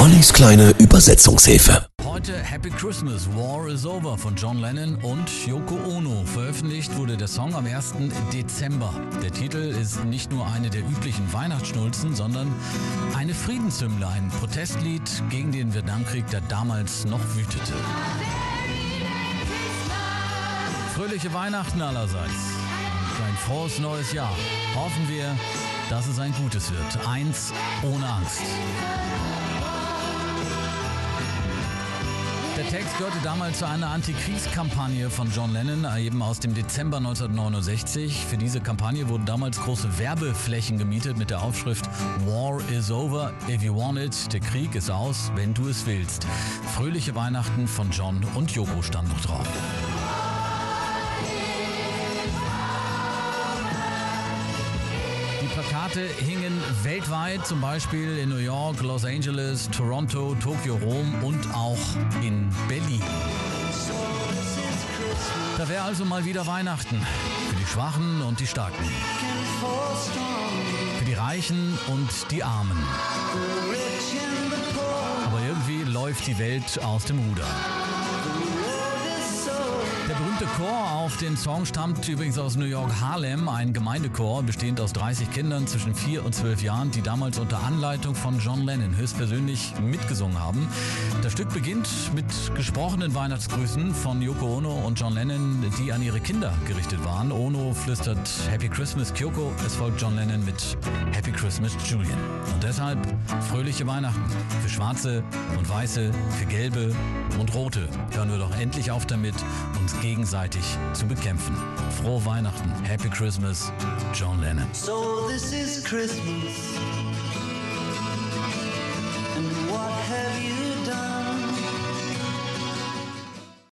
Ollis kleine Übersetzungshilfe. Heute Happy Christmas, War is Over von John Lennon und Yoko Ono. Veröffentlicht wurde der Song am 1. Dezember. Der Titel ist nicht nur eine der üblichen Weihnachtsschnulzen, sondern eine Friedenshymne, ein Protestlied gegen den Vietnamkrieg, der damals noch wütete. Fröhliche Weihnachten allerseits. Ein frohes neues Jahr. Hoffen wir, dass es ein gutes wird. Eins ohne Angst. Text gehörte damals zu einer Antikriegskampagne von John Lennon, eben aus dem Dezember 1969. Für diese Kampagne wurden damals große Werbeflächen gemietet mit der Aufschrift War is over if you want it. Der Krieg ist aus, wenn du es willst. Fröhliche Weihnachten von John und Yoko stand noch drauf. Die Plakate hingen weltweit, zum Beispiel in New York, Los Angeles, Toronto, Tokio, Rom und auch wäre also mal wieder Weihnachten. Für die Schwachen und die Starken. Für die Reichen und die Armen. Aber irgendwie läuft die Welt aus dem Ruder. Der berühmte Chor auf dem Song stammt übrigens aus New York Harlem, ein Gemeindechor bestehend aus 30 Kindern zwischen 4 und 12 Jahren, die damals unter Anleitung von John Lennon höchstpersönlich mitgesungen haben. Das Stück beginnt mit gesprochenen Weihnachtsgrüßen von Yoko Ono und John Lennon, die an ihre Kinder gerichtet waren. Ono flüstert Happy Christmas Kyoko, es folgt John Lennon mit Happy Christmas Julian. Und deshalb fröhliche Weihnachten für Schwarze und Weiße, für Gelbe und Rote. Hören wir doch endlich auf damit, uns gegenseitig gegenseitig zu bekämpfen. Frohe Weihnachten, Happy Christmas, John Lennon. So this is Christmas. And what have you